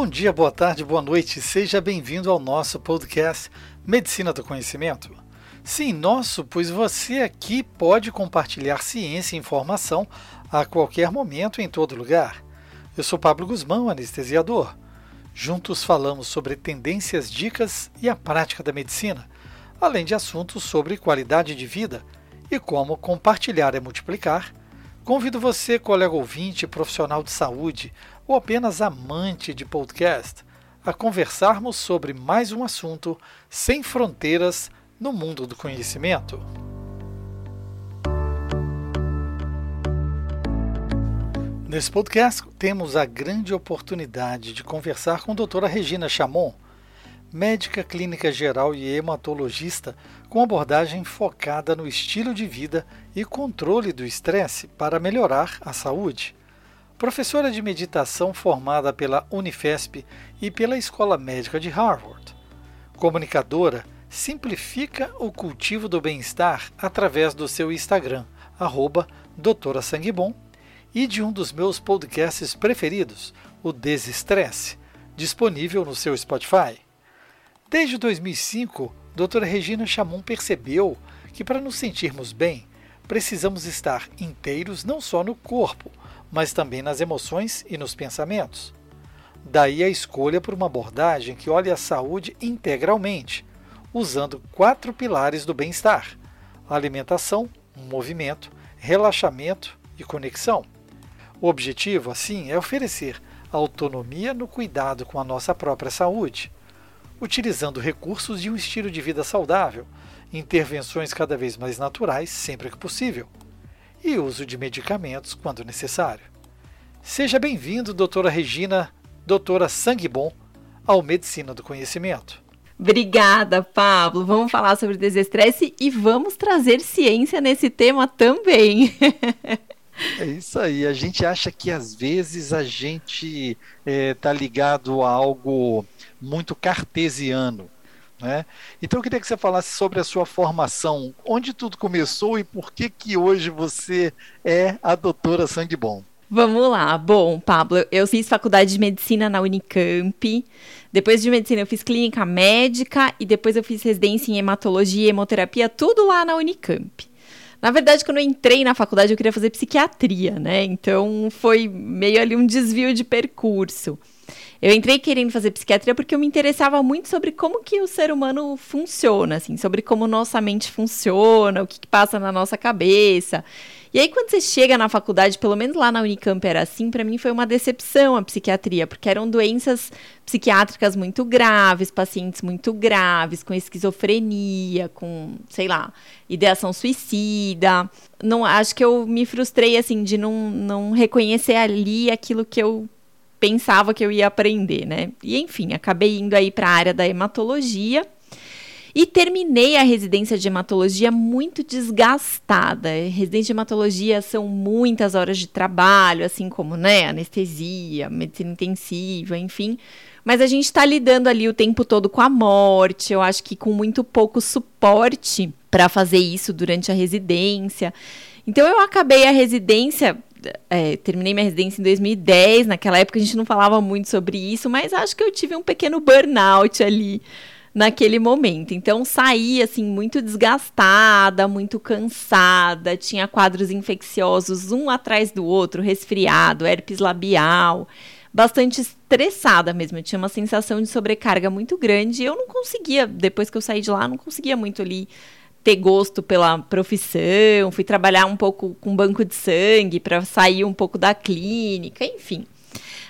Bom dia, boa tarde, boa noite. Seja bem-vindo ao nosso podcast Medicina do Conhecimento. Sim, nosso, pois você aqui pode compartilhar ciência e informação a qualquer momento em todo lugar. Eu sou Pablo Guzmão, anestesiador. Juntos falamos sobre tendências, dicas e a prática da medicina, além de assuntos sobre qualidade de vida e como compartilhar é multiplicar. Convido você, colega ouvinte, profissional de saúde, ou apenas amante de podcast, a conversarmos sobre mais um assunto sem fronteiras no mundo do conhecimento. Nesse podcast, temos a grande oportunidade de conversar com a doutora Regina Chamon, médica clínica geral e hematologista com abordagem focada no estilo de vida e controle do estresse para melhorar a saúde professora de meditação formada pela Unifesp e pela Escola Médica de Harvard. Comunicadora, simplifica o cultivo do bem-estar através do seu Instagram, arroba doutora Sanguebom, e de um dos meus podcasts preferidos, o Desestresse, disponível no seu Spotify. Desde 2005, doutora Regina Chamon percebeu que para nos sentirmos bem, precisamos estar inteiros não só no corpo, mas também nas emoções e nos pensamentos. Daí a escolha por uma abordagem que olha a saúde integralmente, usando quatro pilares do bem-estar: alimentação, movimento, relaxamento e conexão. O objetivo, assim, é oferecer autonomia no cuidado com a nossa própria saúde, utilizando recursos de um estilo de vida saudável, intervenções cada vez mais naturais sempre que possível e uso de medicamentos quando necessário. Seja bem-vindo, doutora Regina, doutora Sangue Bom, ao Medicina do Conhecimento. Obrigada, Pablo. Vamos falar sobre desestresse e vamos trazer ciência nesse tema também. É isso aí. A gente acha que às vezes a gente está é, ligado a algo muito cartesiano. Né? Então eu queria que você falasse sobre a sua formação, onde tudo começou e por que que hoje você é a doutora Sangue Bom. Vamos lá. Bom, Pablo, eu fiz faculdade de medicina na Unicamp. Depois de medicina, eu fiz clínica médica e depois eu fiz residência em hematologia e hemoterapia, tudo lá na Unicamp. Na verdade, quando eu entrei na faculdade, eu queria fazer psiquiatria, né? Então foi meio ali um desvio de percurso. Eu entrei querendo fazer psiquiatria porque eu me interessava muito sobre como que o ser humano funciona, assim, sobre como nossa mente funciona, o que, que passa na nossa cabeça. E aí, quando você chega na faculdade, pelo menos lá na Unicamp era assim, para mim foi uma decepção a psiquiatria, porque eram doenças psiquiátricas muito graves, pacientes muito graves, com esquizofrenia, com, sei lá, ideação suicida. Não, acho que eu me frustrei, assim, de não, não reconhecer ali aquilo que eu pensava que eu ia aprender, né? E enfim, acabei indo aí para a área da hematologia e terminei a residência de hematologia muito desgastada. Residência de hematologia são muitas horas de trabalho, assim como, né, anestesia, medicina intensiva, enfim. Mas a gente está lidando ali o tempo todo com a morte, eu acho que com muito pouco suporte para fazer isso durante a residência. Então eu acabei a residência é, terminei minha residência em 2010. Naquela época a gente não falava muito sobre isso, mas acho que eu tive um pequeno burnout ali naquele momento. Então saí assim muito desgastada, muito cansada, tinha quadros infecciosos um atrás do outro, resfriado, herpes labial, bastante estressada mesmo. Eu tinha uma sensação de sobrecarga muito grande e eu não conseguia, depois que eu saí de lá, não conseguia muito ali ter gosto pela profissão, fui trabalhar um pouco com banco de sangue para sair um pouco da clínica, enfim.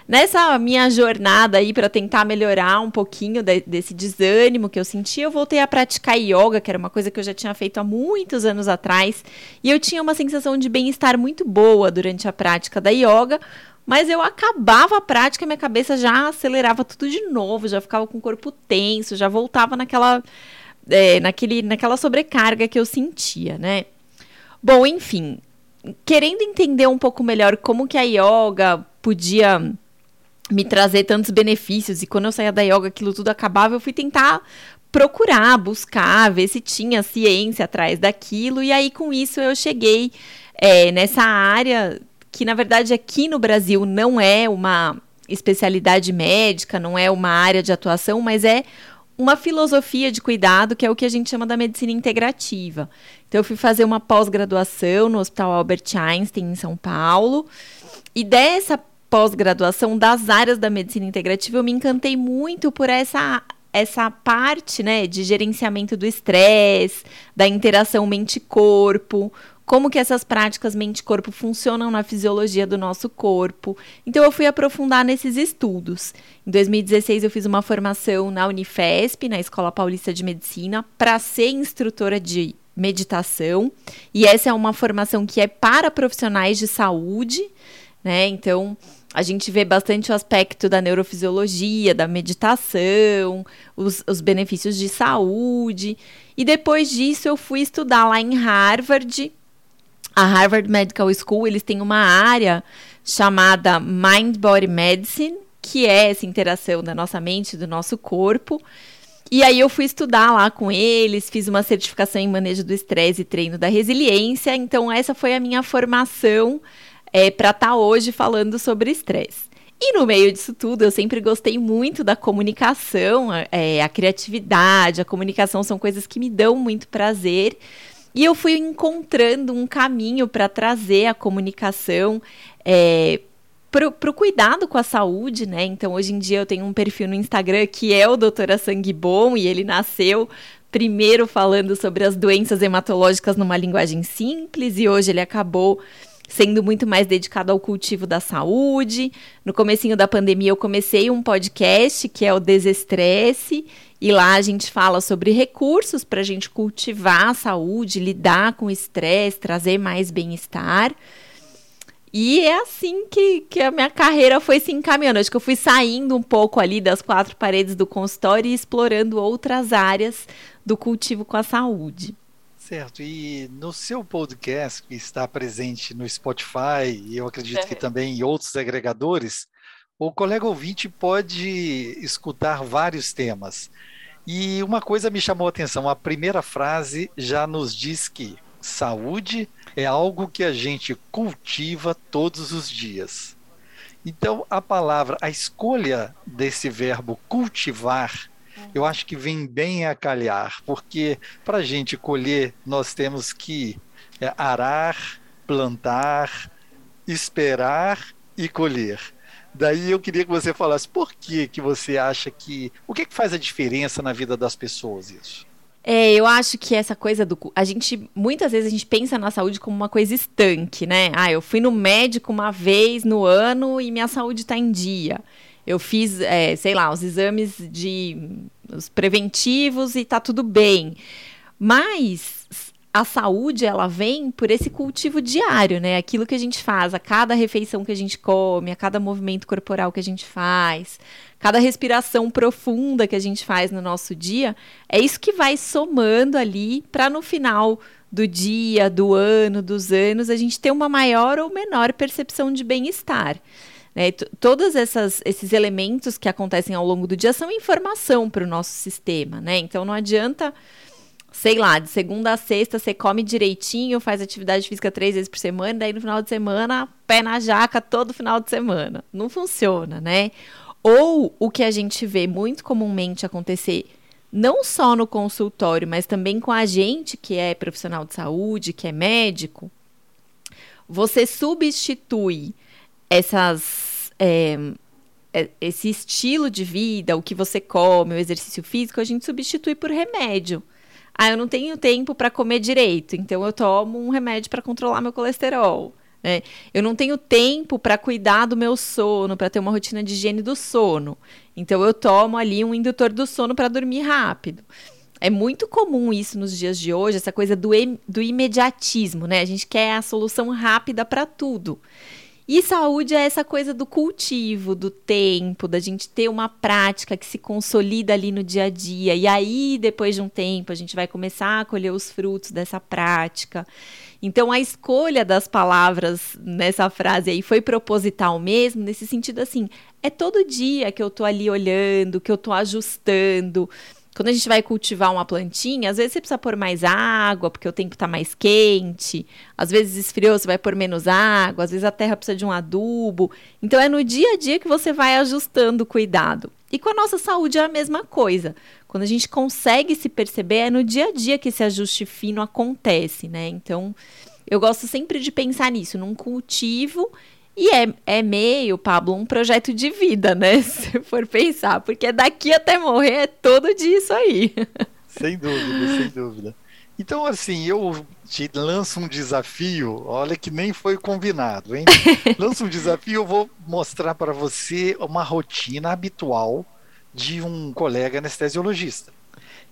Nessa minha jornada aí para tentar melhorar um pouquinho de, desse desânimo que eu senti, eu voltei a praticar yoga, que era uma coisa que eu já tinha feito há muitos anos atrás, e eu tinha uma sensação de bem-estar muito boa durante a prática da yoga, mas eu acabava a prática, minha cabeça já acelerava tudo de novo, já ficava com o corpo tenso, já voltava naquela é, naquele, naquela sobrecarga que eu sentia, né? Bom, enfim, querendo entender um pouco melhor como que a yoga podia me trazer tantos benefícios e quando eu saía da yoga aquilo tudo acabava, eu fui tentar procurar, buscar, ver se tinha ciência atrás daquilo. E aí com isso eu cheguei é, nessa área que na verdade aqui no Brasil não é uma especialidade médica, não é uma área de atuação, mas é uma filosofia de cuidado que é o que a gente chama da medicina integrativa. Então, eu fui fazer uma pós-graduação no Hospital Albert Einstein, em São Paulo, e dessa pós-graduação das áreas da medicina integrativa, eu me encantei muito por essa essa parte, né, de gerenciamento do estresse, da interação mente-corpo, como que essas práticas mente-corpo funcionam na fisiologia do nosso corpo. Então eu fui aprofundar nesses estudos. Em 2016 eu fiz uma formação na Unifesp, na Escola Paulista de Medicina, para ser instrutora de meditação, e essa é uma formação que é para profissionais de saúde, né? Então, a gente vê bastante o aspecto da neurofisiologia, da meditação, os, os, benefícios de saúde. E depois disso, eu fui estudar lá em Harvard. A Harvard Medical School, eles têm uma área chamada Mind Body Medicine, que é essa interação da nossa mente, do nosso corpo. E aí eu fui estudar lá com eles, fiz uma certificação em manejo do estresse e treino da resiliência. Então essa foi a minha formação é, para estar tá hoje falando sobre estresse. E no meio disso tudo, eu sempre gostei muito da comunicação, é, a criatividade, a comunicação são coisas que me dão muito prazer. E eu fui encontrando um caminho para trazer a comunicação é, para o cuidado com a saúde, né? Então, hoje em dia, eu tenho um perfil no Instagram que é o Doutora Sangue Bom e ele nasceu primeiro falando sobre as doenças hematológicas numa linguagem simples e hoje ele acabou sendo muito mais dedicado ao cultivo da saúde. No comecinho da pandemia eu comecei um podcast que é o Desestresse e lá a gente fala sobre recursos para a gente cultivar a saúde, lidar com o estresse, trazer mais bem-estar. E é assim que, que a minha carreira foi se encaminhando. Acho que eu fui saindo um pouco ali das quatro paredes do consultório e explorando outras áreas do cultivo com a saúde. Certo, e no seu podcast, que está presente no Spotify, e eu acredito que também em outros agregadores, o colega ouvinte pode escutar vários temas. E uma coisa me chamou a atenção: a primeira frase já nos diz que saúde é algo que a gente cultiva todos os dias. Então, a palavra, a escolha desse verbo cultivar eu acho que vem bem a calhar, porque para a gente colher, nós temos que é, arar, plantar, esperar e colher. Daí eu queria que você falasse por que, que você acha que. O que, que faz a diferença na vida das pessoas isso? É, eu acho que essa coisa do. A gente. Muitas vezes a gente pensa na saúde como uma coisa estanque, né? Ah, eu fui no médico uma vez no ano e minha saúde está em dia eu fiz, é, sei lá, os exames de os preventivos e tá tudo bem. Mas a saúde ela vem por esse cultivo diário, né? Aquilo que a gente faz, a cada refeição que a gente come, a cada movimento corporal que a gente faz, cada respiração profunda que a gente faz no nosso dia, é isso que vai somando ali para no final do dia, do ano, dos anos, a gente ter uma maior ou menor percepção de bem-estar. Né? Todos esses elementos que acontecem ao longo do dia são informação para o nosso sistema. Né? Então não adianta, sei lá, de segunda a sexta você come direitinho, faz atividade física três vezes por semana, daí no final de semana, pé na jaca todo final de semana. Não funciona, né? Ou o que a gente vê muito comumente acontecer não só no consultório, mas também com a gente que é profissional de saúde, que é médico, você substitui essas é, é, esse estilo de vida, o que você come, o exercício físico, a gente substitui por remédio. Ah, eu não tenho tempo para comer direito, então eu tomo um remédio para controlar meu colesterol. Né? Eu não tenho tempo para cuidar do meu sono, para ter uma rotina de higiene do sono. Então eu tomo ali um indutor do sono para dormir rápido. É muito comum isso nos dias de hoje, essa coisa do, do imediatismo, né? A gente quer a solução rápida para tudo. E saúde é essa coisa do cultivo, do tempo, da gente ter uma prática que se consolida ali no dia a dia. E aí, depois de um tempo, a gente vai começar a colher os frutos dessa prática. Então, a escolha das palavras nessa frase aí foi proposital mesmo, nesse sentido assim, é todo dia que eu tô ali olhando, que eu tô ajustando, quando a gente vai cultivar uma plantinha, às vezes você precisa pôr mais água, porque o tempo está mais quente. Às vezes esfriou, você vai pôr menos água. Às vezes a terra precisa de um adubo. Então é no dia a dia que você vai ajustando o cuidado. E com a nossa saúde é a mesma coisa. Quando a gente consegue se perceber, é no dia a dia que esse ajuste fino acontece, né? Então, eu gosto sempre de pensar nisso, num cultivo e é, é meio, Pablo, um projeto de vida, né? Se for pensar, porque daqui até morrer é todo dia isso aí. Sem dúvida, sem dúvida. Então, assim, eu te lanço um desafio, olha que nem foi combinado, hein? lanço um desafio, eu vou mostrar para você uma rotina habitual de um colega anestesiologista.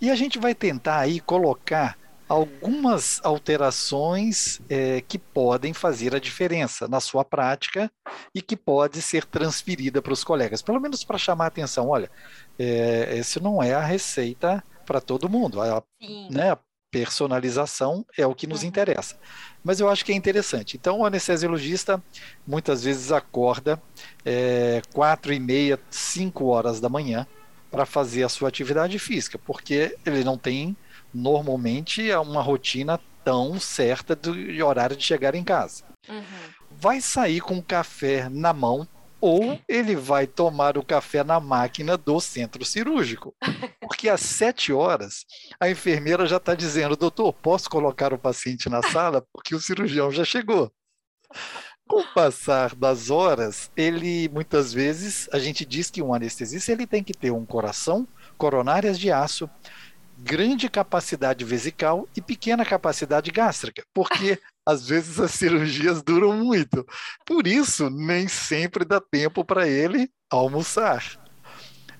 E a gente vai tentar aí colocar algumas alterações é, que podem fazer a diferença na sua prática e que pode ser transferida para os colegas, pelo menos para chamar a atenção. Olha, é, esse não é a receita para todo mundo. A, né, a personalização é o que nos uhum. interessa. Mas eu acho que é interessante. Então, o anestesiologista muitas vezes acorda é, quatro e meia, cinco horas da manhã para fazer a sua atividade física, porque ele não tem normalmente é uma rotina tão certa do horário de chegar em casa. Uhum. Vai sair com o café na mão ou ele vai tomar o café na máquina do centro cirúrgico. Porque às sete horas a enfermeira já está dizendo, doutor, posso colocar o paciente na sala porque o cirurgião já chegou. Com o passar das horas, ele muitas vezes a gente diz que um anestesista ele tem que ter um coração, coronárias de aço, grande capacidade vesical e pequena capacidade gástrica, porque às vezes as cirurgias duram muito. Por isso, nem sempre dá tempo para ele almoçar.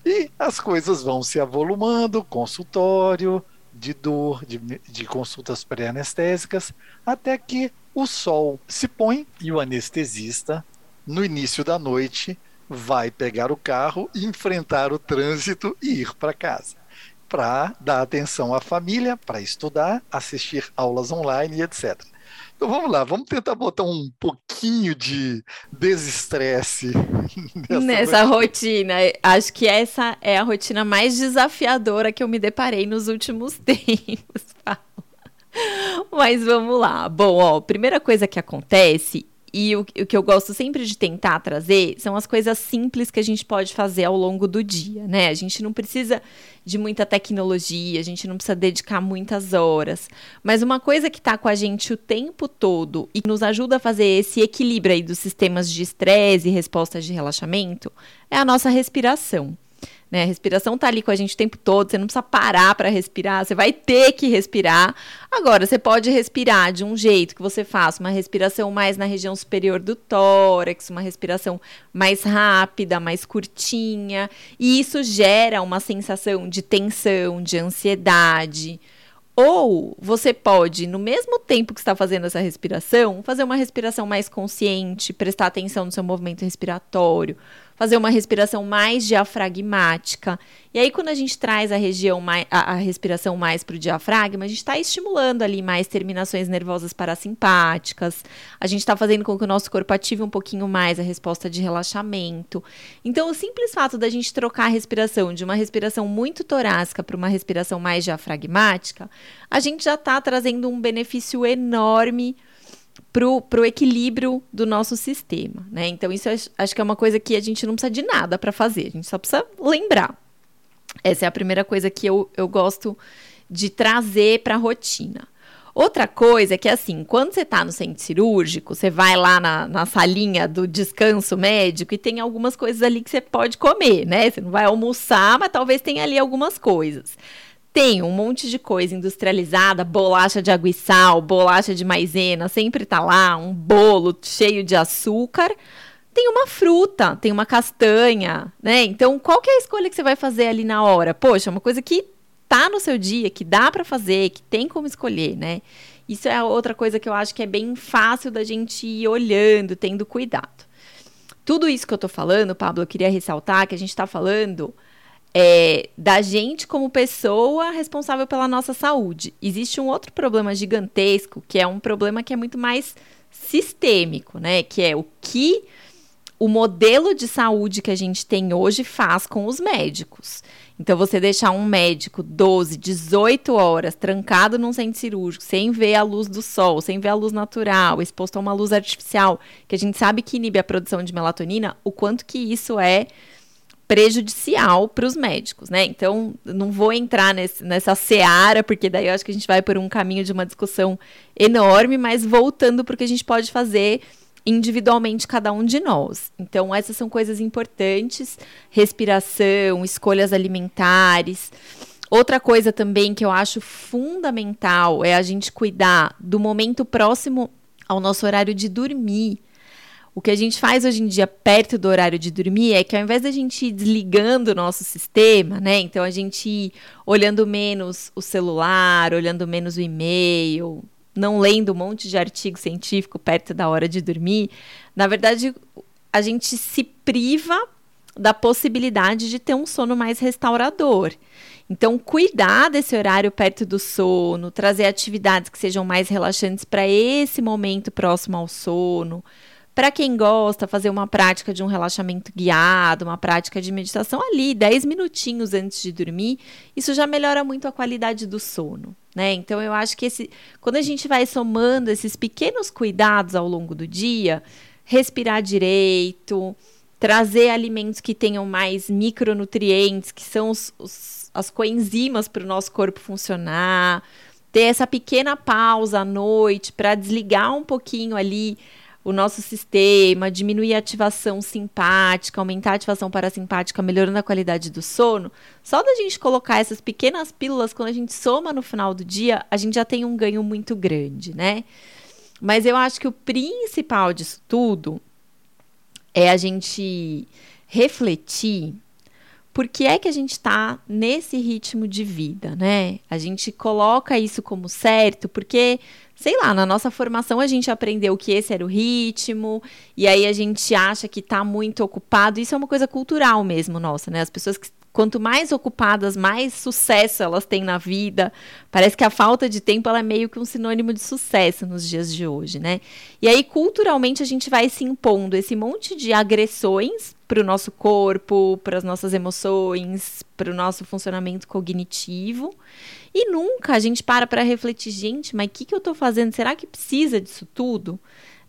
E as coisas vão se avolumando, consultório, de dor, de, de consultas pré-anestésicas, até que o sol se põe e o anestesista, no início da noite, vai pegar o carro, enfrentar o trânsito e ir para casa para dar atenção à família, para estudar, assistir aulas online e etc. Então vamos lá, vamos tentar botar um pouquinho de desestresse nessa rotina. Acho que essa é a rotina mais desafiadora que eu me deparei nos últimos tempos. Mas vamos lá. Bom, ó, primeira coisa que acontece e o, o, que eu gosto sempre de tentar trazer são as coisas simples que a gente pode fazer ao longo do dia, né? A gente não precisa de muita tecnologia, a gente não precisa dedicar muitas horas. Mas uma coisa que está com a gente o tempo todo e que nos ajuda a fazer esse equilíbrio aí dos sistemas de estresse e respostas de relaxamento é a nossa respiração. Né? A respiração está ali com a gente o tempo todo, você não precisa parar para respirar, você vai ter que respirar. Agora, você pode respirar de um jeito que você faça uma respiração mais na região superior do tórax, uma respiração mais rápida, mais curtinha, e isso gera uma sensação de tensão, de ansiedade. Ou você pode, no mesmo tempo que está fazendo essa respiração, fazer uma respiração mais consciente, prestar atenção no seu movimento respiratório, fazer uma respiração mais diafragmática. E aí, quando a gente traz a região mais, a, a respiração mais para o diafragma, a gente está estimulando ali mais terminações nervosas parasimpáticas. A gente está fazendo com que o nosso corpo ative um pouquinho mais a resposta de relaxamento. Então, o simples fato da gente trocar a respiração de uma respiração muito torácica para uma respiração mais diafragmática, a gente já está trazendo um benefício enorme para o equilíbrio do nosso sistema, né? Então, isso acho, acho que é uma coisa que a gente não precisa de nada para fazer, a gente só precisa lembrar. Essa é a primeira coisa que eu, eu gosto de trazer para a rotina. Outra coisa é que, assim, quando você está no centro cirúrgico, você vai lá na, na salinha do descanso médico e tem algumas coisas ali que você pode comer, né? Você não vai almoçar, mas talvez tenha ali algumas coisas tem um monte de coisa industrializada, bolacha de água e sal, bolacha de maisena, sempre tá lá, um bolo cheio de açúcar. Tem uma fruta, tem uma castanha, né? Então, qual que é a escolha que você vai fazer ali na hora? Poxa, uma coisa que tá no seu dia, que dá para fazer, que tem como escolher, né? Isso é outra coisa que eu acho que é bem fácil da gente ir olhando, tendo cuidado. Tudo isso que eu tô falando, Pablo, eu queria ressaltar que a gente tá falando é, da gente como pessoa responsável pela nossa saúde. Existe um outro problema gigantesco, que é um problema que é muito mais sistêmico, né? Que é o que o modelo de saúde que a gente tem hoje faz com os médicos. Então, você deixar um médico 12, 18 horas trancado num centro cirúrgico, sem ver a luz do sol, sem ver a luz natural, exposto a uma luz artificial, que a gente sabe que inibe a produção de melatonina, o quanto que isso é prejudicial para os médicos, né? Então, não vou entrar nesse, nessa seara, porque daí eu acho que a gente vai por um caminho de uma discussão enorme, mas voltando para o que a gente pode fazer individualmente cada um de nós. Então, essas são coisas importantes: respiração, escolhas alimentares. Outra coisa também que eu acho fundamental é a gente cuidar do momento próximo ao nosso horário de dormir. O que a gente faz hoje em dia perto do horário de dormir é que ao invés da gente ir desligando o nosso sistema, né? Então a gente ir olhando menos o celular, olhando menos o e-mail, não lendo um monte de artigo científico perto da hora de dormir, na verdade, a gente se priva da possibilidade de ter um sono mais restaurador. Então, cuidar desse horário perto do sono, trazer atividades que sejam mais relaxantes para esse momento próximo ao sono, para quem gosta, fazer uma prática de um relaxamento guiado, uma prática de meditação ali, 10 minutinhos antes de dormir, isso já melhora muito a qualidade do sono. Né? Então eu acho que esse, quando a gente vai somando esses pequenos cuidados ao longo do dia, respirar direito, trazer alimentos que tenham mais micronutrientes, que são os, os, as coenzimas para o nosso corpo funcionar, ter essa pequena pausa à noite para desligar um pouquinho ali o nosso sistema, diminuir a ativação simpática, aumentar a ativação parasimpática, melhorando a qualidade do sono, só da gente colocar essas pequenas pílulas, quando a gente soma no final do dia, a gente já tem um ganho muito grande, né? Mas eu acho que o principal disso tudo é a gente refletir por que é que a gente está nesse ritmo de vida, né? A gente coloca isso como certo porque sei lá, na nossa formação a gente aprendeu que esse era o ritmo, e aí a gente acha que está muito ocupado. Isso é uma coisa cultural mesmo, nossa, né? As pessoas que quanto mais ocupadas, mais sucesso elas têm na vida. Parece que a falta de tempo ela é meio que um sinônimo de sucesso nos dias de hoje, né? E aí, culturalmente, a gente vai se impondo esse monte de agressões para o nosso corpo, para as nossas emoções, para o nosso funcionamento cognitivo. E nunca a gente para para refletir, gente, mas o que, que eu estou fazendo? Será que precisa disso tudo?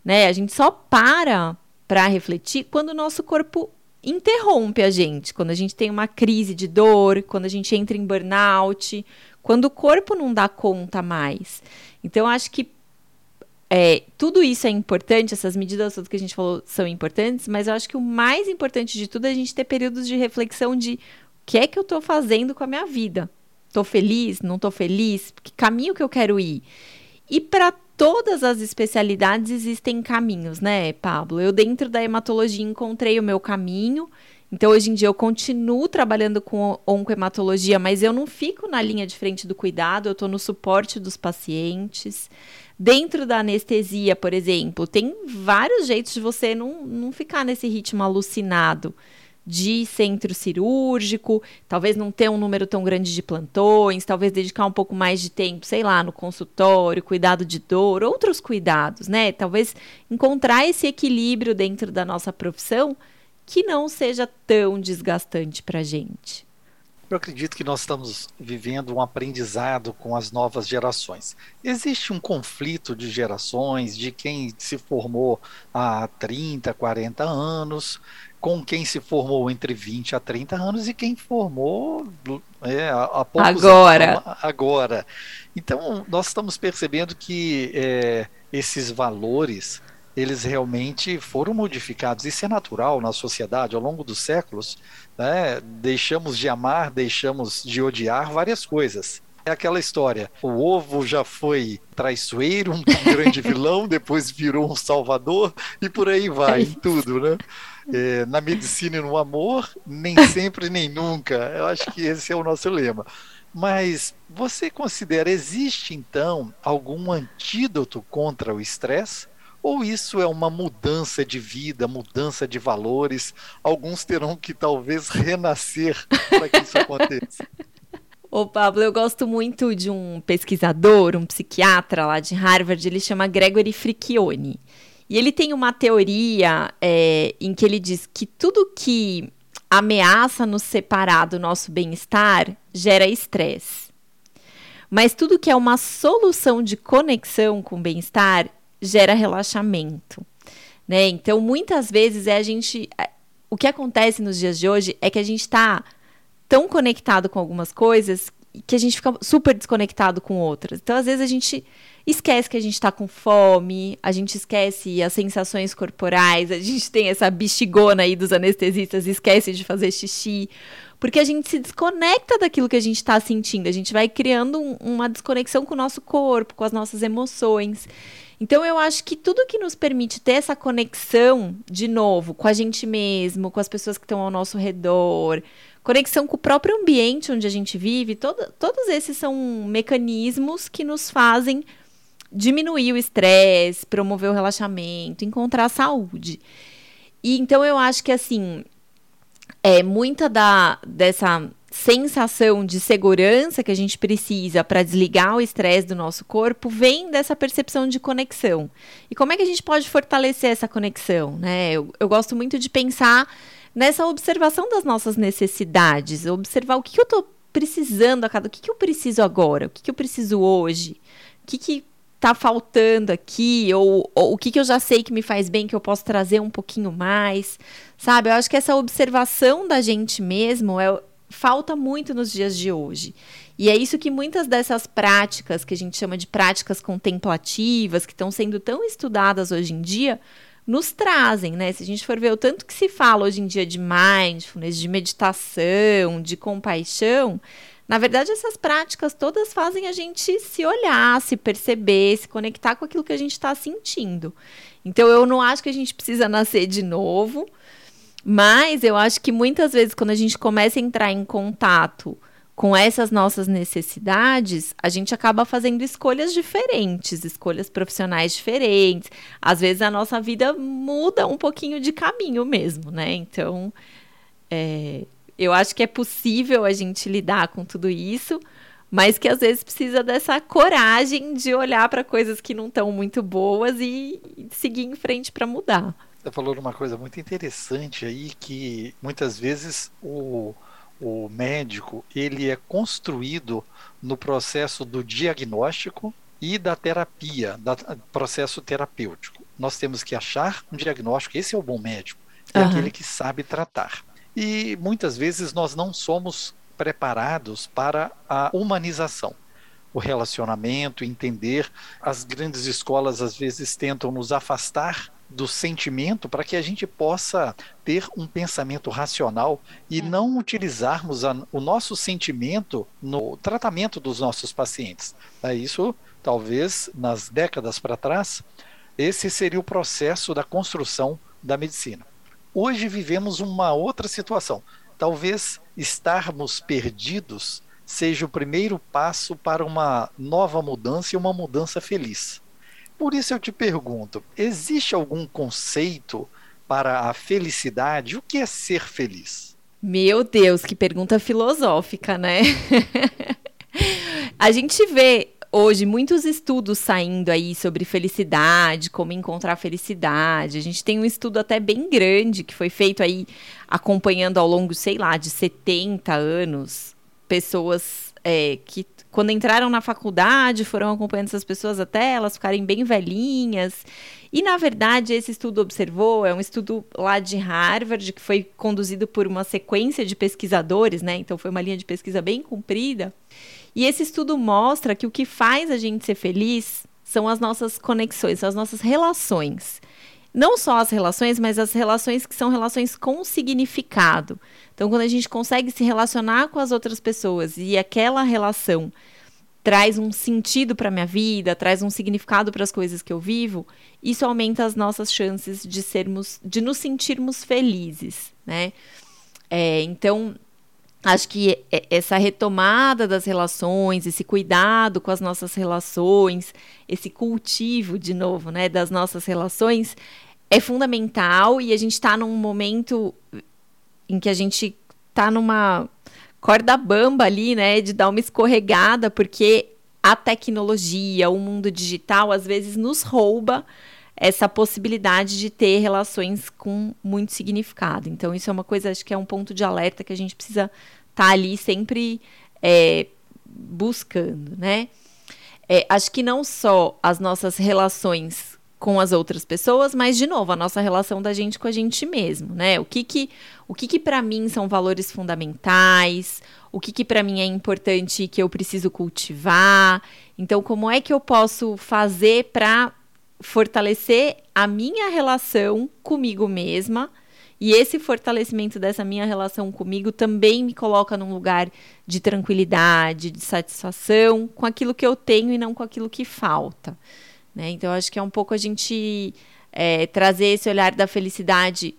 Né? A gente só para para refletir quando o nosso corpo interrompe a gente, quando a gente tem uma crise de dor, quando a gente entra em burnout, quando o corpo não dá conta mais. Então, acho que é, tudo isso é importante, essas medidas todas que a gente falou são importantes, mas eu acho que o mais importante de tudo é a gente ter períodos de reflexão de o que é que eu estou fazendo com a minha vida. Tô feliz? Não tô feliz? Que caminho que eu quero ir? E para todas as especialidades existem caminhos, né, Pablo? Eu dentro da hematologia encontrei o meu caminho. Então, hoje em dia, eu continuo trabalhando com oncohematologia, mas eu não fico na linha de frente do cuidado, eu estou no suporte dos pacientes. Dentro da anestesia, por exemplo, tem vários jeitos de você não, não ficar nesse ritmo alucinado de centro cirúrgico, talvez não ter um número tão grande de plantões, talvez dedicar um pouco mais de tempo, sei lá, no consultório, cuidado de dor, outros cuidados, né? Talvez encontrar esse equilíbrio dentro da nossa profissão que não seja tão desgastante para gente. Eu acredito que nós estamos vivendo um aprendizado com as novas gerações. Existe um conflito de gerações, de quem se formou há 30, 40 anos, com quem se formou entre 20 a 30 anos e quem formou é, há poucos agora. anos. Agora. Então, nós estamos percebendo que é, esses valores eles realmente foram modificados. Isso é natural na sociedade ao longo dos séculos. Né? Deixamos de amar, deixamos de odiar várias coisas. É aquela história: o ovo já foi traiçoeiro, um grande vilão, depois virou um salvador e por aí vai, em tudo, né? é, na medicina e no amor, nem sempre nem nunca. Eu acho que esse é o nosso lema. Mas você considera existe então algum antídoto contra o estresse? Ou isso é uma mudança de vida, mudança de valores? Alguns terão que talvez renascer para que isso aconteça. Ô, Pablo, eu gosto muito de um pesquisador, um psiquiatra lá de Harvard, ele chama Gregory Fricchione. E ele tem uma teoria é, em que ele diz que tudo que ameaça nos separar do nosso bem-estar gera estresse. Mas tudo que é uma solução de conexão com o bem-estar gera relaxamento. Né? Então, muitas vezes é a gente. O que acontece nos dias de hoje é que a gente está tão conectado com algumas coisas que a gente fica super desconectado com outras. Então, às vezes, a gente esquece que a gente está com fome, a gente esquece as sensações corporais, a gente tem essa bexigona aí dos anestesistas, esquece de fazer xixi, porque a gente se desconecta daquilo que a gente está sentindo, a gente vai criando um, uma desconexão com o nosso corpo, com as nossas emoções. Então eu acho que tudo que nos permite ter essa conexão de novo com a gente mesmo, com as pessoas que estão ao nosso redor, conexão com o próprio ambiente onde a gente vive, todo, todos esses são mecanismos que nos fazem diminuir o estresse, promover o relaxamento, encontrar saúde. E então eu acho que assim, é muita da dessa sensação de segurança que a gente precisa para desligar o estresse do nosso corpo vem dessa percepção de conexão. E como é que a gente pode fortalecer essa conexão? Né? Eu, eu gosto muito de pensar nessa observação das nossas necessidades, observar o que, que eu estou precisando a cada, o que, que eu preciso agora, o que, que eu preciso hoje, o que, que tá faltando aqui, ou, ou, o que, que eu já sei que me faz bem, que eu posso trazer um pouquinho mais, sabe? Eu acho que essa observação da gente mesmo é, falta muito nos dias de hoje. E é isso que muitas dessas práticas, que a gente chama de práticas contemplativas, que estão sendo tão estudadas hoje em dia, nos trazem, né? Se a gente for ver o tanto que se fala hoje em dia de mindfulness, de meditação, de compaixão, na verdade, essas práticas todas fazem a gente se olhar, se perceber, se conectar com aquilo que a gente está sentindo. Então, eu não acho que a gente precisa nascer de novo, mas eu acho que muitas vezes, quando a gente começa a entrar em contato com essas nossas necessidades, a gente acaba fazendo escolhas diferentes, escolhas profissionais diferentes. Às vezes a nossa vida muda um pouquinho de caminho mesmo, né? Então, é, eu acho que é possível a gente lidar com tudo isso, mas que às vezes precisa dessa coragem de olhar para coisas que não estão muito boas e seguir em frente para mudar. Você falou uma coisa muito interessante aí que muitas vezes o, o médico ele é construído no processo do diagnóstico e da terapia, do processo terapêutico. Nós temos que achar um diagnóstico, esse é o bom médico, é uhum. aquele que sabe tratar. E muitas vezes nós não somos preparados para a humanização. O relacionamento, entender. As grandes escolas às vezes tentam nos afastar do sentimento para que a gente possa ter um pensamento racional e é. não utilizarmos a, o nosso sentimento no tratamento dos nossos pacientes. É isso, talvez, nas décadas para trás, esse seria o processo da construção da medicina. Hoje vivemos uma outra situação. Talvez estarmos perdidos seja o primeiro passo para uma nova mudança e uma mudança feliz. Por isso eu te pergunto: existe algum conceito para a felicidade? O que é ser feliz? Meu Deus, que pergunta filosófica, né? a gente vê hoje muitos estudos saindo aí sobre felicidade, como encontrar felicidade. A gente tem um estudo até bem grande que foi feito aí acompanhando ao longo, sei lá, de 70 anos, pessoas é, que quando entraram na faculdade foram acompanhando essas pessoas até elas ficarem bem velhinhas. E na verdade, esse estudo observou, é um estudo lá de Harvard, que foi conduzido por uma sequência de pesquisadores, né? Então foi uma linha de pesquisa bem comprida. E esse estudo mostra que o que faz a gente ser feliz são as nossas conexões, são as nossas relações. Não só as relações, mas as relações que são relações com significado. Então, quando a gente consegue se relacionar com as outras pessoas e aquela relação traz um sentido para minha vida, traz um significado para as coisas que eu vivo, isso aumenta as nossas chances de sermos, de nos sentirmos felizes, né? É, então, acho que essa retomada das relações, esse cuidado com as nossas relações, esse cultivo, de novo, né, das nossas relações, é fundamental e a gente está num momento em que a gente está numa corda bamba ali, né, de dar uma escorregada, porque a tecnologia, o mundo digital, às vezes nos rouba essa possibilidade de ter relações com muito significado. Então, isso é uma coisa, acho que é um ponto de alerta que a gente precisa estar tá ali sempre é, buscando, né? É, acho que não só as nossas relações com as outras pessoas, mas de novo a nossa relação da gente com a gente mesmo, né? O que que o que que para mim são valores fundamentais? O que que para mim é importante que eu preciso cultivar? Então, como é que eu posso fazer para fortalecer a minha relação comigo mesma? E esse fortalecimento dessa minha relação comigo também me coloca num lugar de tranquilidade, de satisfação com aquilo que eu tenho e não com aquilo que falta. Né? Então, acho que é um pouco a gente é, trazer esse olhar da felicidade,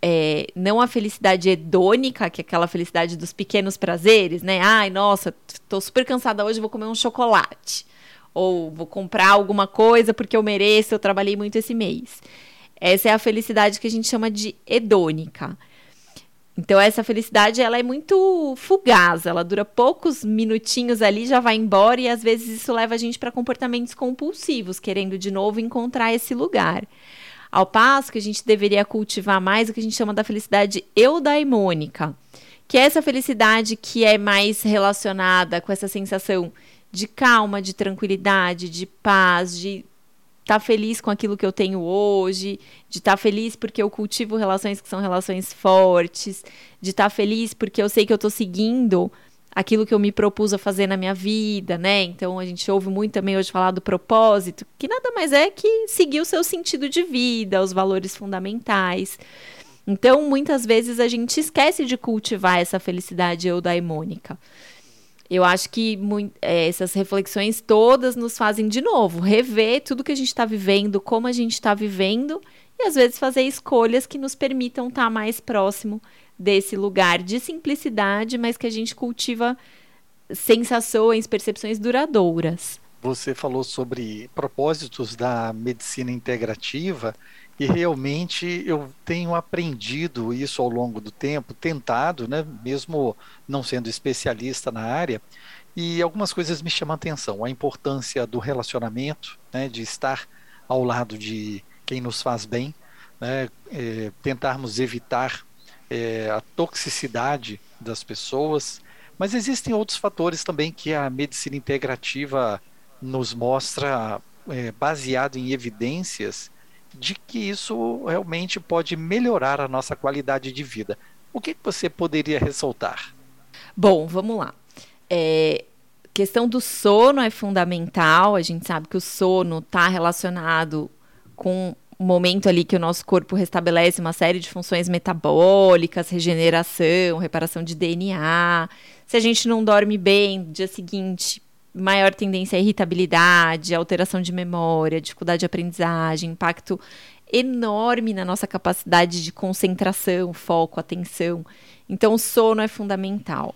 é, não a felicidade hedônica, que é aquela felicidade dos pequenos prazeres, né? Ai, nossa, tô super cansada hoje, vou comer um chocolate. Ou vou comprar alguma coisa porque eu mereço, eu trabalhei muito esse mês. Essa é a felicidade que a gente chama de hedônica. Então essa felicidade ela é muito fugaz, ela dura poucos minutinhos ali, já vai embora e às vezes isso leva a gente para comportamentos compulsivos, querendo de novo encontrar esse lugar. Ao passo que a gente deveria cultivar mais o que a gente chama da felicidade eudaimônica, que é essa felicidade que é mais relacionada com essa sensação de calma, de tranquilidade, de paz, de estar tá feliz com aquilo que eu tenho hoje, de estar tá feliz porque eu cultivo relações que são relações fortes, de estar tá feliz porque eu sei que eu estou seguindo aquilo que eu me propus a fazer na minha vida, né? Então a gente ouve muito também hoje falar do propósito, que nada mais é que seguir o seu sentido de vida, os valores fundamentais. Então, muitas vezes a gente esquece de cultivar essa felicidade eudaimônica eu acho que é, essas reflexões todas nos fazem, de novo, rever tudo que a gente está vivendo, como a gente está vivendo, e às vezes fazer escolhas que nos permitam estar tá mais próximo desse lugar de simplicidade, mas que a gente cultiva sensações, percepções duradouras. Você falou sobre propósitos da medicina integrativa. E realmente eu tenho aprendido isso ao longo do tempo, tentado, né, mesmo não sendo especialista na área, e algumas coisas me chamam a atenção. A importância do relacionamento, né, de estar ao lado de quem nos faz bem, né, é, tentarmos evitar é, a toxicidade das pessoas, mas existem outros fatores também que a medicina integrativa nos mostra, é, baseado em evidências, de que isso realmente pode melhorar a nossa qualidade de vida. O que você poderia ressaltar? Bom, vamos lá. É, questão do sono é fundamental. A gente sabe que o sono está relacionado com o momento ali que o nosso corpo restabelece uma série de funções metabólicas, regeneração, reparação de DNA. Se a gente não dorme bem, no dia seguinte maior tendência à irritabilidade, alteração de memória, dificuldade de aprendizagem, impacto enorme na nossa capacidade de concentração, foco, atenção. Então, o sono é fundamental.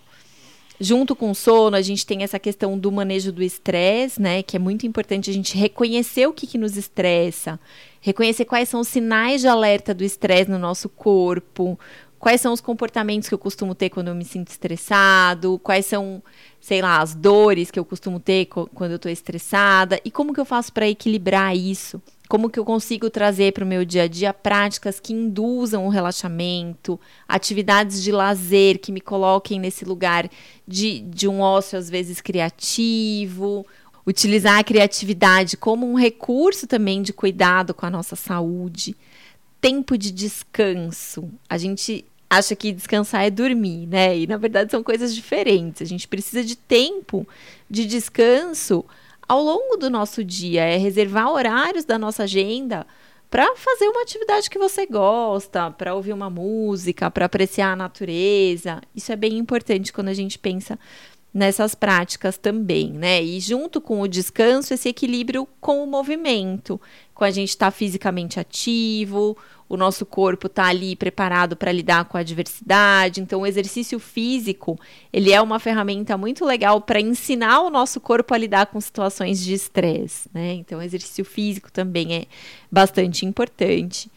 Junto com o sono, a gente tem essa questão do manejo do estresse, né? Que é muito importante a gente reconhecer o que, que nos estressa, reconhecer quais são os sinais de alerta do estresse no nosso corpo, quais são os comportamentos que eu costumo ter quando eu me sinto estressado, quais são, sei lá, as dores que eu costumo ter quando eu estou estressada e como que eu faço para equilibrar isso? Como que eu consigo trazer para o meu dia a dia práticas que induzam o relaxamento, atividades de lazer que me coloquem nesse lugar de, de um ócio às vezes criativo, utilizar a criatividade como um recurso também de cuidado com a nossa saúde tempo de descanso. A gente acha que descansar é dormir, né? E na verdade são coisas diferentes. A gente precisa de tempo de descanso ao longo do nosso dia, é reservar horários da nossa agenda para fazer uma atividade que você gosta, para ouvir uma música, para apreciar a natureza. Isso é bem importante quando a gente pensa nessas práticas também, né? E junto com o descanso, esse equilíbrio com o movimento, com a gente estar tá fisicamente ativo, o nosso corpo está ali preparado para lidar com a adversidade. Então, o exercício físico ele é uma ferramenta muito legal para ensinar o nosso corpo a lidar com situações de estresse, né? Então, o exercício físico também é bastante importante.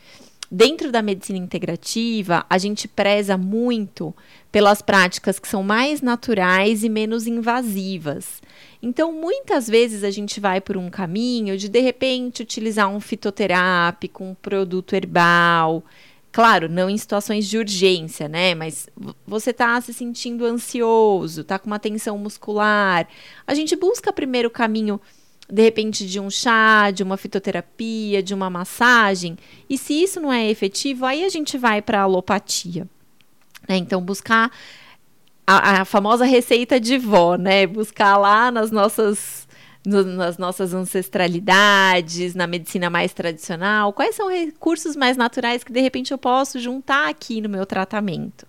Dentro da medicina integrativa, a gente preza muito pelas práticas que são mais naturais e menos invasivas. Então, muitas vezes a gente vai por um caminho de de repente utilizar um fitoterápico, um produto herbal, Claro, não em situações de urgência, né? Mas você está se sentindo ansioso, está com uma tensão muscular. A gente busca primeiro o caminho, de repente, de um chá, de uma fitoterapia, de uma massagem. E se isso não é efetivo, aí a gente vai para a alopatia. Né? Então, buscar a, a famosa receita de vó, né? Buscar lá nas nossas no, nas nossas ancestralidades, na medicina mais tradicional? Quais são recursos mais naturais que de repente eu posso juntar aqui no meu tratamento?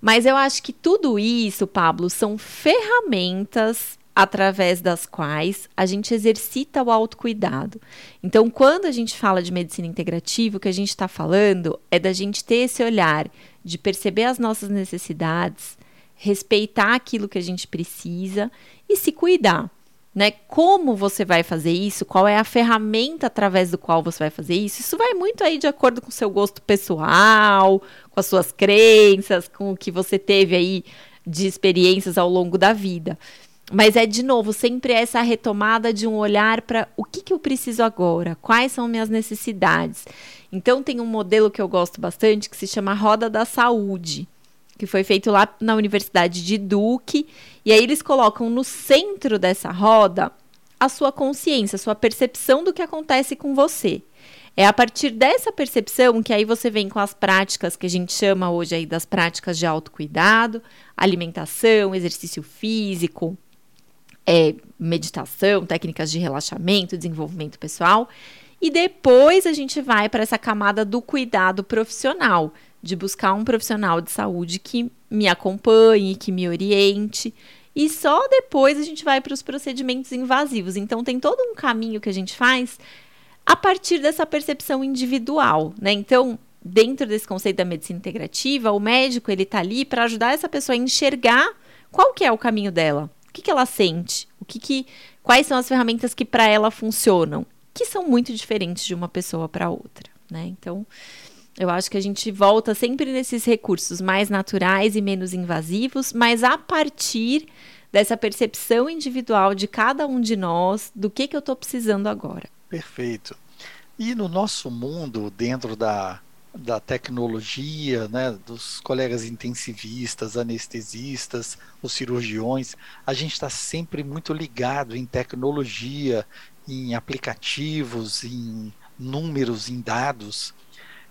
Mas eu acho que tudo isso, Pablo, são ferramentas através das quais a gente exercita o autocuidado. Então, quando a gente fala de medicina integrativa, o que a gente está falando é da gente ter esse olhar de perceber as nossas necessidades, respeitar aquilo que a gente precisa e se cuidar né? Como você vai fazer isso? Qual é a ferramenta através do qual você vai fazer isso? Isso vai muito aí de acordo com o seu gosto pessoal, com as suas crenças, com o que você teve aí de experiências ao longo da vida. Mas é de novo sempre essa retomada de um olhar para o que, que eu preciso agora, quais são minhas necessidades. Então tem um modelo que eu gosto bastante que se chama Roda da Saúde que foi feito lá na Universidade de Duke. E aí eles colocam no centro dessa roda a sua consciência, a sua percepção do que acontece com você. É a partir dessa percepção que aí você vem com as práticas que a gente chama hoje aí das práticas de autocuidado, alimentação, exercício físico, é, meditação, técnicas de relaxamento, desenvolvimento pessoal. E depois a gente vai para essa camada do cuidado profissional, de buscar um profissional de saúde que me acompanhe, que me oriente. E só depois a gente vai para os procedimentos invasivos. Então tem todo um caminho que a gente faz a partir dessa percepção individual, né? Então, dentro desse conceito da medicina integrativa, o médico ele está ali para ajudar essa pessoa a enxergar qual que é o caminho dela, o que, que ela sente, o que, que quais são as ferramentas que para ela funcionam, que são muito diferentes de uma pessoa para outra, né? Então, eu acho que a gente volta sempre nesses recursos mais naturais e menos invasivos, mas a partir dessa percepção individual de cada um de nós do que, que eu estou precisando agora. Perfeito. E no nosso mundo, dentro da, da tecnologia, né, dos colegas intensivistas, anestesistas, os cirurgiões, a gente está sempre muito ligado em tecnologia, em aplicativos, em números, em dados.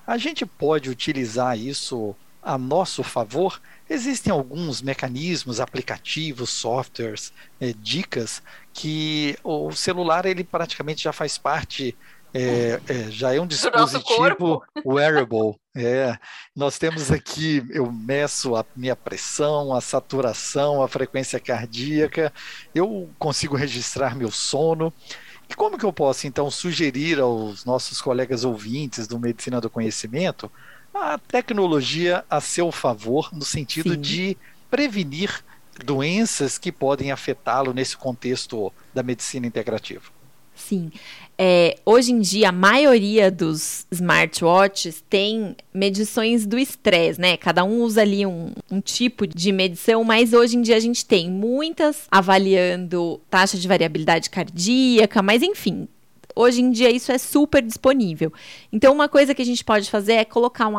A gente pode utilizar isso a nosso favor? Existem alguns mecanismos, aplicativos, softwares, é, dicas que o celular ele praticamente já faz parte é, é, já é um dispositivo wearable. É, nós temos aqui, eu meço a minha pressão, a saturação, a frequência cardíaca, eu consigo registrar meu sono. E como que eu posso, então, sugerir aos nossos colegas ouvintes do Medicina do Conhecimento a tecnologia a seu favor, no sentido Sim. de prevenir doenças que podem afetá-lo nesse contexto da medicina integrativa? Sim. É, hoje em dia, a maioria dos smartwatches tem medições do estresse, né? Cada um usa ali um, um, tipo de medição, mas hoje em dia a gente tem muitas avaliando taxa de variabilidade cardíaca, mas enfim. Hoje em dia isso é super disponível. Então, uma coisa que a gente pode fazer é colocar um,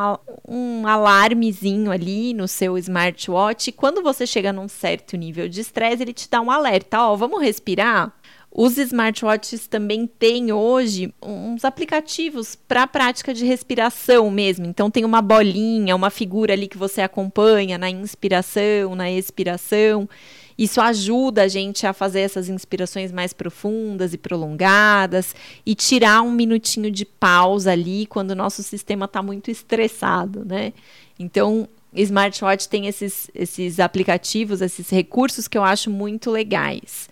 um alarmezinho ali no seu smartwatch. Quando você chega num certo nível de estresse, ele te dá um alerta: ó, vamos respirar? Os smartwatches também têm hoje uns aplicativos para a prática de respiração mesmo. Então tem uma bolinha, uma figura ali que você acompanha na inspiração, na expiração. Isso ajuda a gente a fazer essas inspirações mais profundas e prolongadas e tirar um minutinho de pausa ali quando o nosso sistema está muito estressado, né? Então, smartwatch tem esses, esses aplicativos, esses recursos que eu acho muito legais.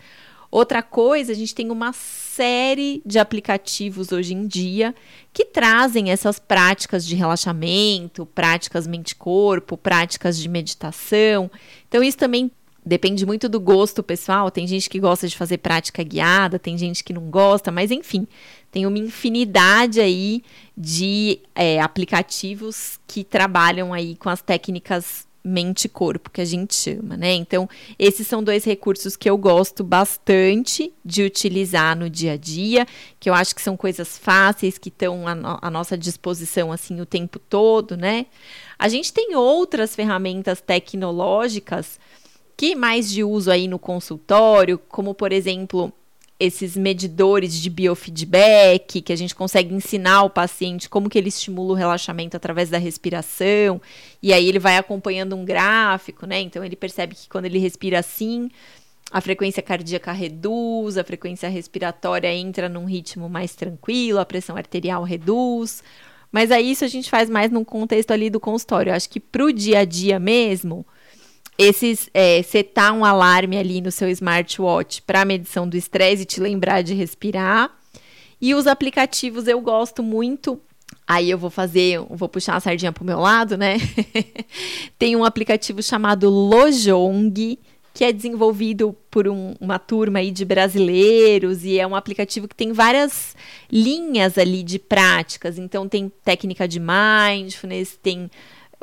Outra coisa, a gente tem uma série de aplicativos hoje em dia que trazem essas práticas de relaxamento, práticas mente-corpo, práticas de meditação. Então, isso também Depende muito do gosto pessoal. Tem gente que gosta de fazer prática guiada, tem gente que não gosta, mas enfim, tem uma infinidade aí de é, aplicativos que trabalham aí com as técnicas mente-corpo, que a gente chama, né? Então, esses são dois recursos que eu gosto bastante de utilizar no dia a dia, que eu acho que são coisas fáceis, que estão à, no à nossa disposição, assim, o tempo todo, né? A gente tem outras ferramentas tecnológicas que mais de uso aí no consultório, como, por exemplo, esses medidores de biofeedback, que a gente consegue ensinar o paciente como que ele estimula o relaxamento através da respiração, e aí ele vai acompanhando um gráfico, né? Então ele percebe que quando ele respira assim, a frequência cardíaca reduz, a frequência respiratória entra num ritmo mais tranquilo, a pressão arterial reduz. Mas aí isso a gente faz mais num contexto ali do consultório. Eu acho que para o dia a dia mesmo, esses é, setar um alarme ali no seu smartwatch para medição do estresse e te lembrar de respirar. E os aplicativos eu gosto muito. Aí eu vou fazer, vou puxar a sardinha pro meu lado, né? Tem um aplicativo chamado Lojong, que é desenvolvido por um, uma turma aí de brasileiros e é um aplicativo que tem várias linhas ali de práticas. Então tem técnica de mindfulness, tem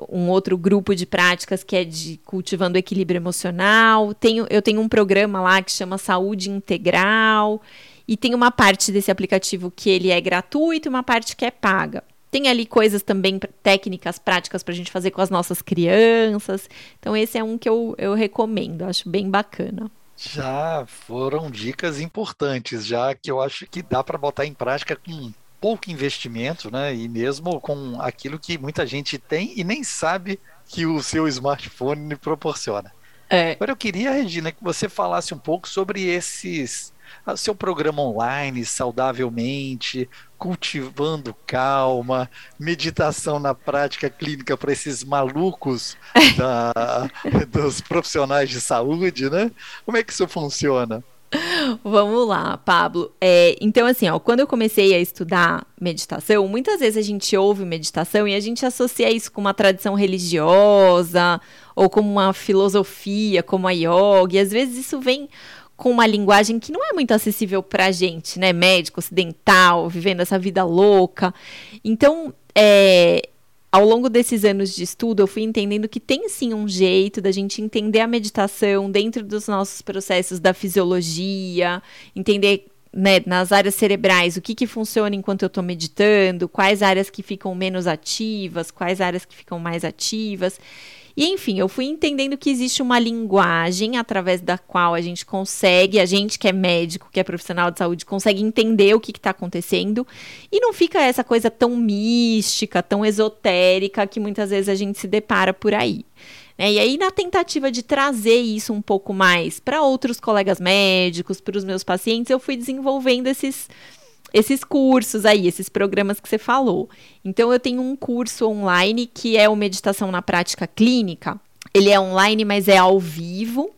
um outro grupo de práticas que é de cultivando equilíbrio emocional. Tenho, eu tenho um programa lá que chama Saúde Integral. E tem uma parte desse aplicativo que ele é gratuito e uma parte que é paga. Tem ali coisas também, técnicas, práticas para a gente fazer com as nossas crianças. Então, esse é um que eu, eu recomendo, acho bem bacana. Já foram dicas importantes, já que eu acho que dá para botar em prática com pouco investimento, né? E mesmo com aquilo que muita gente tem e nem sabe que o seu smartphone proporciona. É. Agora eu queria, Regina, que você falasse um pouco sobre esses seu programa online, saudavelmente, cultivando calma, meditação na prática clínica para esses malucos da, dos profissionais de saúde, né? Como é que isso funciona? Vamos lá, Pablo. É, então, assim, ó, quando eu comecei a estudar meditação, muitas vezes a gente ouve meditação e a gente associa isso com uma tradição religiosa ou com uma filosofia, como a yoga, e às vezes isso vem com uma linguagem que não é muito acessível pra gente, né? Médico, ocidental, vivendo essa vida louca. Então, é, ao longo desses anos de estudo, eu fui entendendo que tem sim um jeito da gente entender a meditação dentro dos nossos processos da fisiologia, entender né, nas áreas cerebrais o que, que funciona enquanto eu estou meditando, quais áreas que ficam menos ativas, quais áreas que ficam mais ativas. E enfim, eu fui entendendo que existe uma linguagem através da qual a gente consegue, a gente que é médico, que é profissional de saúde, consegue entender o que está acontecendo e não fica essa coisa tão mística, tão esotérica que muitas vezes a gente se depara por aí. Né? E aí, na tentativa de trazer isso um pouco mais para outros colegas médicos, para os meus pacientes, eu fui desenvolvendo esses esses cursos aí, esses programas que você falou. Então, eu tenho um curso online que é o Meditação na Prática Clínica. Ele é online, mas é ao vivo.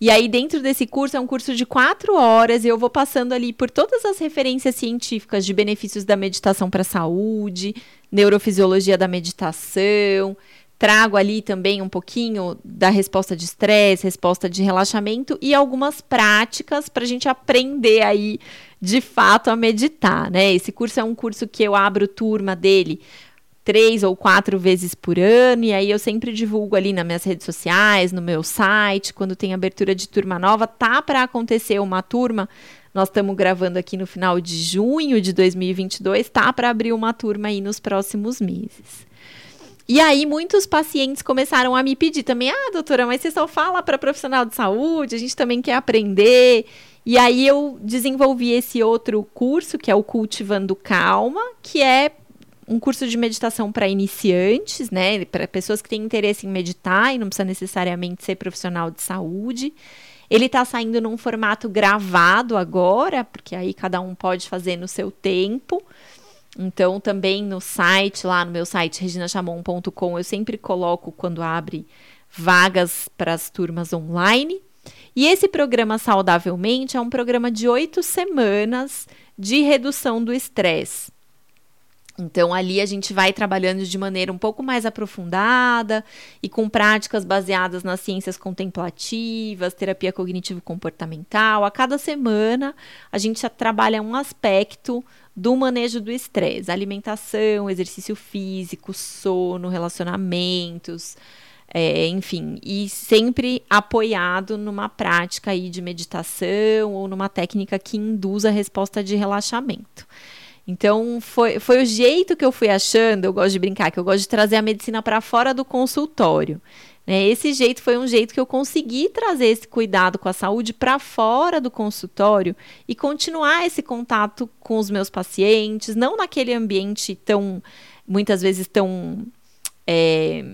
E aí, dentro desse curso, é um curso de quatro horas e eu vou passando ali por todas as referências científicas de benefícios da meditação para a saúde, neurofisiologia da meditação. Trago ali também um pouquinho da resposta de estresse, resposta de relaxamento e algumas práticas para a gente aprender aí de fato a meditar, né? Esse curso é um curso que eu abro turma dele três ou quatro vezes por ano, e aí eu sempre divulgo ali nas minhas redes sociais, no meu site, quando tem abertura de turma nova, tá para acontecer uma turma. Nós estamos gravando aqui no final de junho de 2022, tá para abrir uma turma aí nos próximos meses. E aí muitos pacientes começaram a me pedir também: "Ah, doutora, mas você só fala para profissional de saúde, a gente também quer aprender". E aí eu desenvolvi esse outro curso, que é o Cultivando Calma, que é um curso de meditação para iniciantes, né? Para pessoas que têm interesse em meditar e não precisa necessariamente ser profissional de saúde. Ele está saindo num formato gravado agora, porque aí cada um pode fazer no seu tempo. Então, também no site, lá no meu site, reginachamon.com, eu sempre coloco quando abre vagas para as turmas online. E esse programa Saudavelmente é um programa de oito semanas de redução do estresse. Então, ali a gente vai trabalhando de maneira um pouco mais aprofundada e com práticas baseadas nas ciências contemplativas, terapia cognitivo-comportamental. A cada semana, a gente trabalha um aspecto do manejo do estresse: alimentação, exercício físico, sono, relacionamentos. É, enfim, e sempre apoiado numa prática aí de meditação ou numa técnica que induza a resposta de relaxamento. Então, foi, foi o jeito que eu fui achando, eu gosto de brincar, que eu gosto de trazer a medicina para fora do consultório. Né? Esse jeito foi um jeito que eu consegui trazer esse cuidado com a saúde para fora do consultório e continuar esse contato com os meus pacientes, não naquele ambiente tão, muitas vezes tão. É,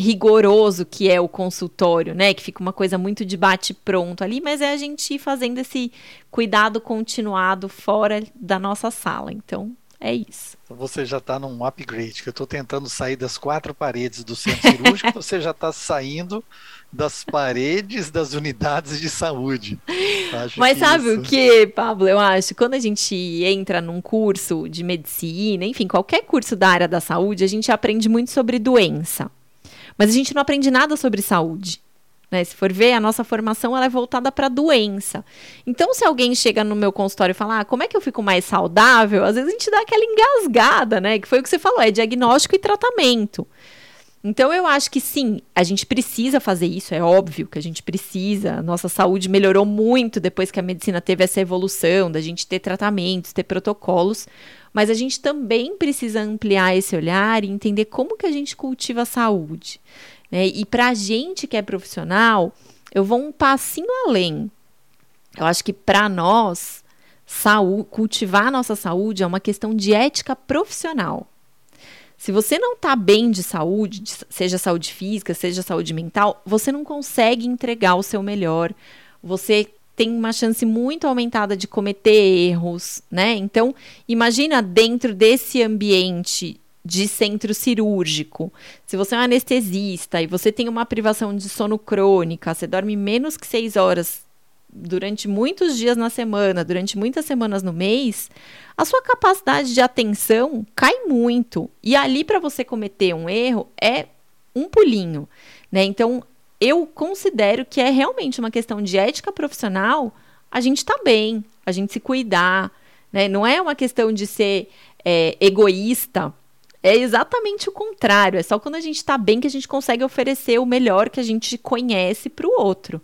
rigoroso que é o consultório, né? Que fica uma coisa muito de bate pronto ali, mas é a gente ir fazendo esse cuidado continuado fora da nossa sala. Então, é isso. Então, você já está num upgrade, que eu estou tentando sair das quatro paredes do centro cirúrgico, você já está saindo das paredes das unidades de saúde. Acho Mas sabe isso... o que, Pablo? Eu acho quando a gente entra num curso de medicina, enfim, qualquer curso da área da saúde, a gente aprende muito sobre doença. Mas a gente não aprende nada sobre saúde. Né? Se for ver, a nossa formação ela é voltada para doença. Então, se alguém chega no meu consultório e fala, ah, como é que eu fico mais saudável? Às vezes a gente dá aquela engasgada, né? Que foi o que você falou, é diagnóstico e tratamento. Então, eu acho que sim, a gente precisa fazer isso, é óbvio que a gente precisa. A nossa saúde melhorou muito depois que a medicina teve essa evolução, da gente ter tratamentos, ter protocolos. Mas a gente também precisa ampliar esse olhar e entender como que a gente cultiva a saúde. Né? E para a gente que é profissional, eu vou um passinho além. Eu acho que para nós, saúde, cultivar a nossa saúde é uma questão de ética profissional. Se você não está bem de saúde, seja saúde física, seja saúde mental, você não consegue entregar o seu melhor. Você tem uma chance muito aumentada de cometer erros, né? Então, imagina dentro desse ambiente de centro cirúrgico. Se você é um anestesista e você tem uma privação de sono crônica, você dorme menos que seis horas durante muitos dias na semana, durante muitas semanas no mês, a sua capacidade de atenção cai muito. E ali para você cometer um erro é um pulinho, né? Então, eu considero que é realmente uma questão de ética profissional a gente tá bem, a gente se cuidar, né? Não é uma questão de ser é, egoísta. É exatamente o contrário. É só quando a gente está bem que a gente consegue oferecer o melhor que a gente conhece para o outro.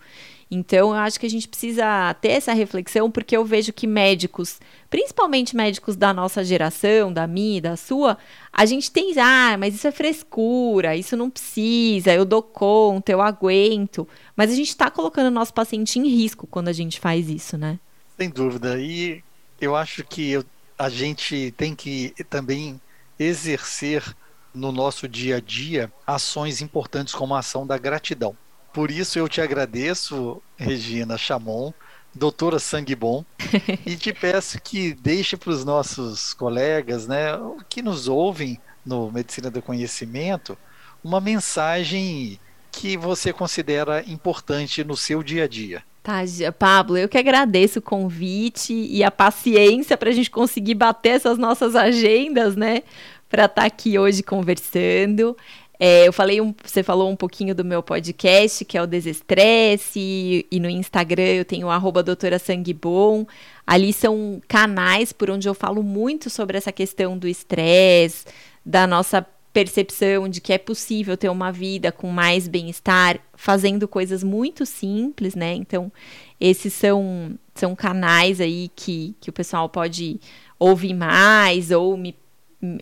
Então, eu acho que a gente precisa ter essa reflexão, porque eu vejo que médicos, principalmente médicos da nossa geração, da minha e da sua, a gente tem, ah, mas isso é frescura, isso não precisa, eu dou conta, eu aguento. Mas a gente está colocando o nosso paciente em risco quando a gente faz isso, né? Sem dúvida. E eu acho que eu, a gente tem que também exercer no nosso dia a dia ações importantes como a ação da gratidão. Por isso eu te agradeço, Regina Chamon, doutora Sangue Bom, e te peço que deixe para os nossos colegas, né, que nos ouvem no Medicina do Conhecimento, uma mensagem que você considera importante no seu dia a dia. Tá, Pablo, eu que agradeço o convite e a paciência para a gente conseguir bater essas nossas agendas, né? Para estar tá aqui hoje conversando. É, eu falei um, você falou um pouquinho do meu podcast, que é o Desestresse, e, no Instagram eu tenho arroba doutora Sangue Bom. Ali são canais por onde eu falo muito sobre essa questão do estresse, da nossa percepção de que é possível ter uma vida com mais bem-estar, fazendo coisas muito simples, né? Então, esses são, são canais aí que, que o pessoal pode ouvir mais ou me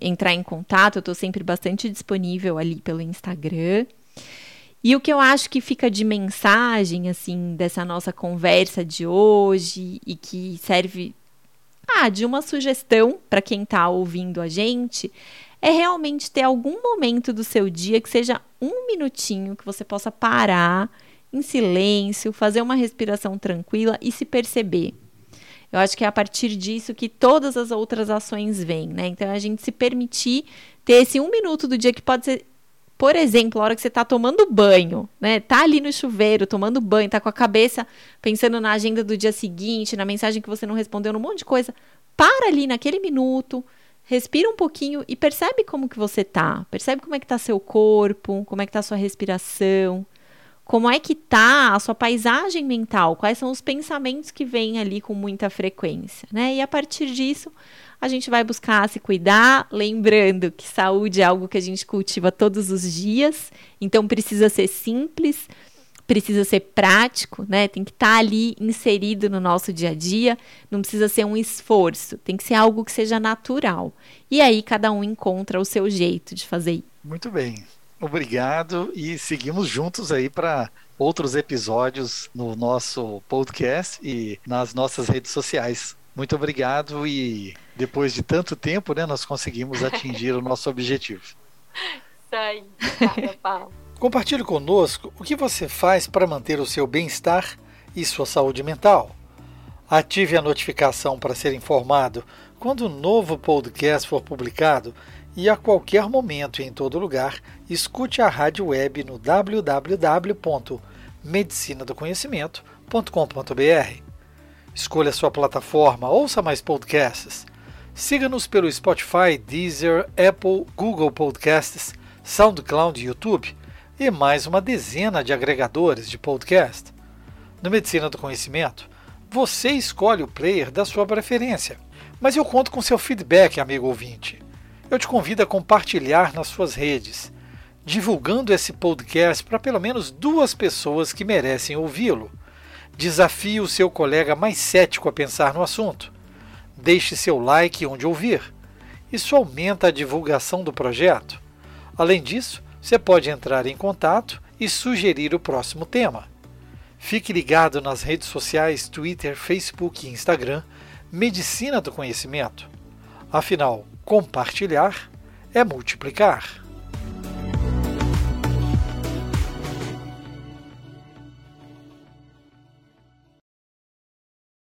entrar em contato, eu estou sempre bastante disponível ali pelo Instagram. E o que eu acho que fica de mensagem, assim, dessa nossa conversa de hoje e que serve ah, de uma sugestão para quem está ouvindo a gente, é realmente ter algum momento do seu dia que seja um minutinho que você possa parar em silêncio, fazer uma respiração tranquila e se perceber. Eu acho que é a partir disso que todas as outras ações vêm, né? Então a gente se permitir ter esse um minuto do dia que pode ser, por exemplo, a hora que você está tomando banho, né? Tá ali no chuveiro tomando banho, tá com a cabeça pensando na agenda do dia seguinte, na mensagem que você não respondeu, num monte de coisa. Para ali naquele minuto, respira um pouquinho e percebe como que você tá. Percebe como é que tá seu corpo, como é que tá sua respiração, como é que tá a sua paisagem mental, quais são os pensamentos que vêm ali com muita frequência, né? E a partir disso, a gente vai buscar se cuidar, lembrando que saúde é algo que a gente cultiva todos os dias, então precisa ser simples, precisa ser prático, né? Tem que estar tá ali inserido no nosso dia a dia, não precisa ser um esforço, tem que ser algo que seja natural. E aí cada um encontra o seu jeito de fazer. Muito bem. Obrigado e seguimos juntos aí para outros episódios no nosso podcast e nas nossas redes sociais. Muito obrigado e depois de tanto tempo, né, nós conseguimos atingir o nosso objetivo. Isso aí. Obrigada, Paulo. Compartilhe conosco o que você faz para manter o seu bem-estar e sua saúde mental. Ative a notificação para ser informado quando um novo podcast for publicado e a qualquer momento e em todo lugar, escute a rádio web no www.medicinadoconhecimento.com.br. Escolha sua plataforma, ouça mais podcasts. Siga-nos pelo Spotify, Deezer, Apple, Google Podcasts, SoundCloud YouTube e mais uma dezena de agregadores de podcast. No Medicina do Conhecimento, você escolhe o player da sua preferência, mas eu conto com seu feedback, amigo ouvinte. Eu te convido a compartilhar nas suas redes, divulgando esse podcast para pelo menos duas pessoas que merecem ouvi-lo. Desafie o seu colega mais cético a pensar no assunto. Deixe seu like onde ouvir. Isso aumenta a divulgação do projeto. Além disso, você pode entrar em contato e sugerir o próximo tema. Fique ligado nas redes sociais Twitter, Facebook e Instagram Medicina do Conhecimento. Afinal, compartilhar é multiplicar.